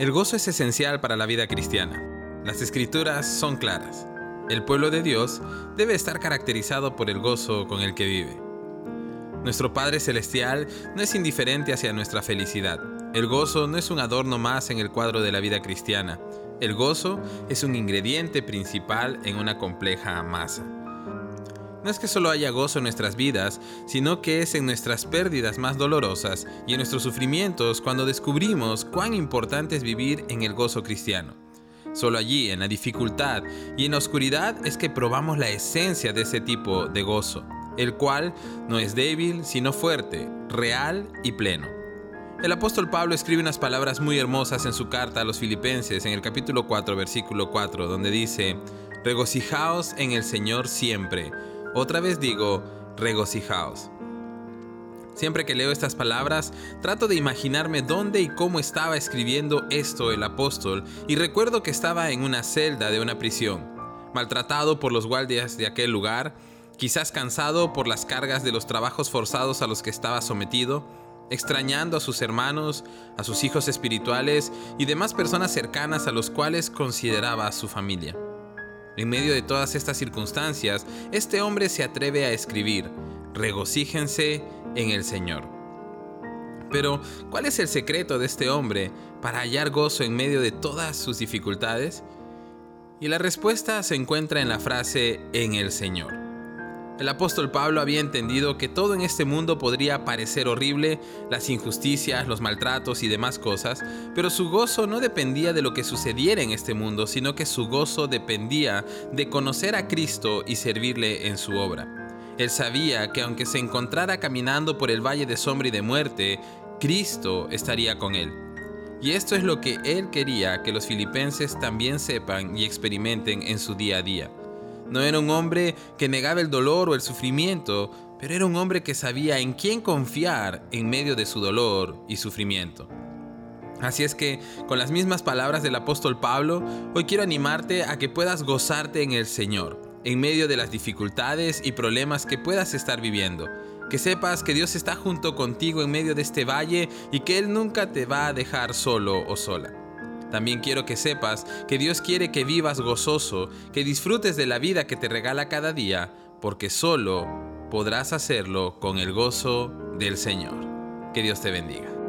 El gozo es esencial para la vida cristiana. Las escrituras son claras. El pueblo de Dios debe estar caracterizado por el gozo con el que vive. Nuestro Padre Celestial no es indiferente hacia nuestra felicidad. El gozo no es un adorno más en el cuadro de la vida cristiana. El gozo es un ingrediente principal en una compleja masa. No es que solo haya gozo en nuestras vidas, sino que es en nuestras pérdidas más dolorosas y en nuestros sufrimientos cuando descubrimos cuán importante es vivir en el gozo cristiano. Solo allí, en la dificultad y en la oscuridad, es que probamos la esencia de ese tipo de gozo, el cual no es débil, sino fuerte, real y pleno. El apóstol Pablo escribe unas palabras muy hermosas en su carta a los filipenses en el capítulo 4, versículo 4, donde dice, Regocijaos en el Señor siempre. Otra vez digo, regocijaos. Siempre que leo estas palabras, trato de imaginarme dónde y cómo estaba escribiendo esto el apóstol y recuerdo que estaba en una celda de una prisión, maltratado por los guardias de aquel lugar, quizás cansado por las cargas de los trabajos forzados a los que estaba sometido, extrañando a sus hermanos, a sus hijos espirituales y demás personas cercanas a los cuales consideraba su familia. En medio de todas estas circunstancias, este hombre se atreve a escribir, regocíjense en el Señor. Pero, ¿cuál es el secreto de este hombre para hallar gozo en medio de todas sus dificultades? Y la respuesta se encuentra en la frase en el Señor. El apóstol Pablo había entendido que todo en este mundo podría parecer horrible, las injusticias, los maltratos y demás cosas, pero su gozo no dependía de lo que sucediera en este mundo, sino que su gozo dependía de conocer a Cristo y servirle en su obra. Él sabía que aunque se encontrara caminando por el valle de sombra y de muerte, Cristo estaría con él. Y esto es lo que él quería que los filipenses también sepan y experimenten en su día a día. No era un hombre que negaba el dolor o el sufrimiento, pero era un hombre que sabía en quién confiar en medio de su dolor y sufrimiento. Así es que, con las mismas palabras del apóstol Pablo, hoy quiero animarte a que puedas gozarte en el Señor, en medio de las dificultades y problemas que puedas estar viviendo. Que sepas que Dios está junto contigo en medio de este valle y que Él nunca te va a dejar solo o sola. También quiero que sepas que Dios quiere que vivas gozoso, que disfrutes de la vida que te regala cada día, porque solo podrás hacerlo con el gozo del Señor. Que Dios te bendiga.